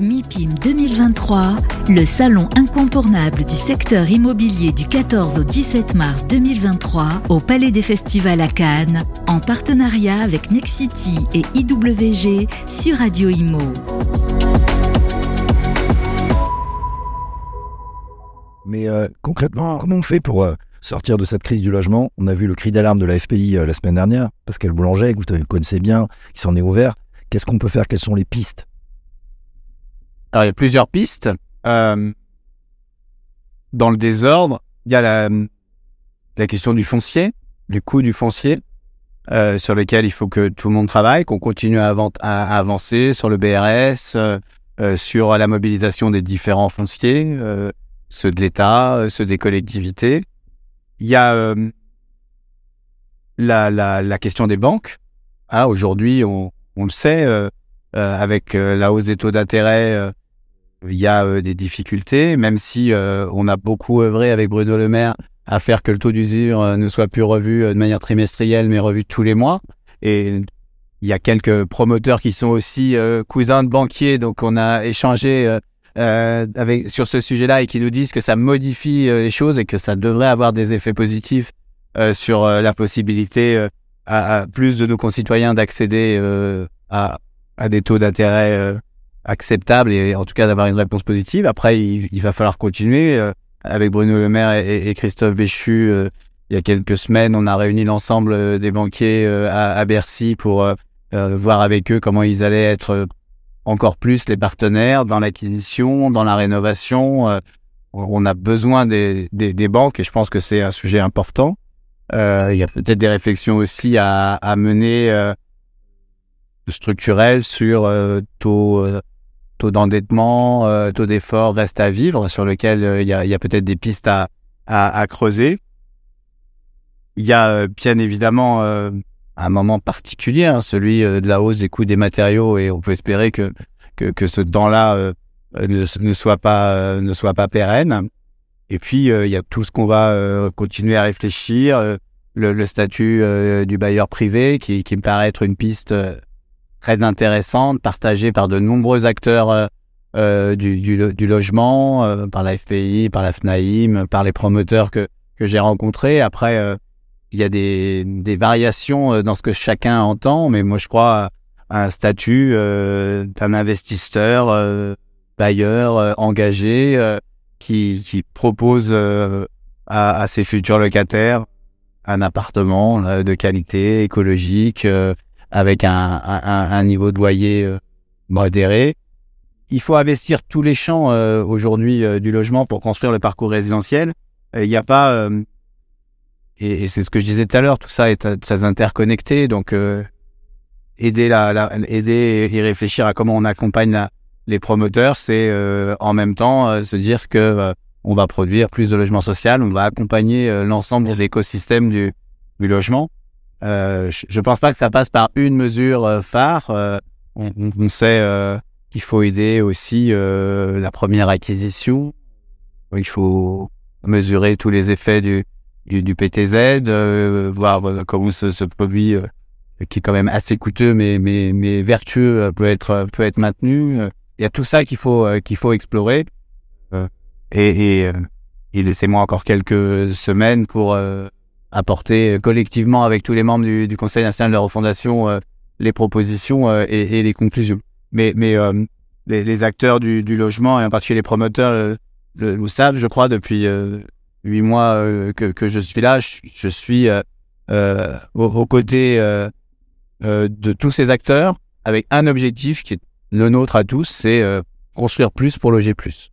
MIPIM 2023, le salon incontournable du secteur immobilier du 14 au 17 mars 2023 au Palais des Festivals à Cannes, en partenariat avec Nexity et IWG sur Radio Imo. Mais euh, concrètement, comment on fait pour euh, sortir de cette crise du logement? On a vu le cri d'alarme de la FPI euh, la semaine dernière, Pascal Boulanger, que vous connaissez bien, qui s'en est ouvert. Qu'est-ce qu'on peut faire? Quelles sont les pistes? Alors, il y a plusieurs pistes. Euh, dans le désordre, il y a la, la question du foncier, du coût du foncier, euh, sur lequel il faut que tout le monde travaille, qu'on continue à, avancer sur le BRS, euh, euh, sur la mobilisation des différents fonciers, euh, ceux de l'État, ceux des collectivités. Il y a la, la, la, question des banques. Ah, Aujourd'hui, on, on, le sait, avec la hausse des taux d'intérêt, il y a euh, des difficultés, même si euh, on a beaucoup œuvré avec Bruno Le Maire à faire que le taux d'usure euh, ne soit plus revu de manière trimestrielle, mais revu tous les mois. Et il y a quelques promoteurs qui sont aussi cousins de banquiers, donc on a échangé sur ce sujet-là et qui nous disent que ça modifie les choses et que ça devrait avoir des effets positifs sur la possibilité à, plus de nos concitoyens d'accéder à, des taux d'intérêt acceptable et en tout cas d'avoir une réponse positive. Après, il, va falloir continuer. Euh, avec Bruno Le Maire et, Christophe Béchu, euh, il y a quelques semaines, on a réuni l'ensemble euh, des banquiers à, Bercy pour voir avec eux comment ils allaient être encore plus les partenaires dans l'acquisition, dans la rénovation. on a besoin des, banques et je pense que c'est un sujet important. il y a peut-être des réflexions aussi à, à mener structurelles sur taux taux d'endettement, euh, taux d'effort reste à vivre, sur lequel euh, il y a, peut-être des pistes à, creuser. Il y a euh, bien évidemment un moment particulier, hein, celui de la hausse des coûts des matériaux, et on peut espérer que, que, ce temps-là ne, soit pas, ne soit pas pérenne. Et puis, il y a tout ce qu'on va continuer à réfléchir, le, statut du bailleur privé, qui me paraît être une piste très intéressante, partagée par de nombreux acteurs euh, euh du, du, du, logement, euh, par la FPI, par la FNAIM, par les promoteurs que, que j'ai rencontrés. Après, euh, il y a des, des variations dans ce que chacun entend, mais moi je crois à un statut d'un investisseur, bailleur engagé qui, qui propose à, à, ses futurs locataires un appartement de qualité écologique avec un, niveau de loyer euh, modéré. Il faut investir tous les champs euh, aujourd'hui euh, du logement pour construire le parcours résidentiel. Il n'y a pas, et, c'est ce que je disais tout à l'heure, tout ça est très interconnecté. Donc, aider, la, aider et réfléchir à comment on accompagne les promoteurs, c'est en même temps se dire que on va produire plus de logements sociaux, on va accompagner l'ensemble de l'écosystème du logement. Euh, je ne pense pas que ça passe par une mesure euh, phare. Euh, on, sait qu'il faut aider aussi la première acquisition. Il faut mesurer tous les effets du, PTZ, voir comment ce, produit qui est quand même assez coûteux mais, mais, mais vertueux peut être, peut être maintenu. Il y a tout ça qu'il faut, qu'il faut explorer. et laissez-moi encore quelques semaines pour apporter euh, collectivement avec tous les membres du, Conseil national de la refondation euh, les propositions euh, et, les conclusions. Mais, les, acteurs du, logement et en particulier les promoteurs le, savent, je crois, depuis huit mois que, je suis là. Je, je suis euh, aux, côtés de tous ces acteurs avec un objectif qui est le nôtre à tous, c'est construire plus pour loger plus.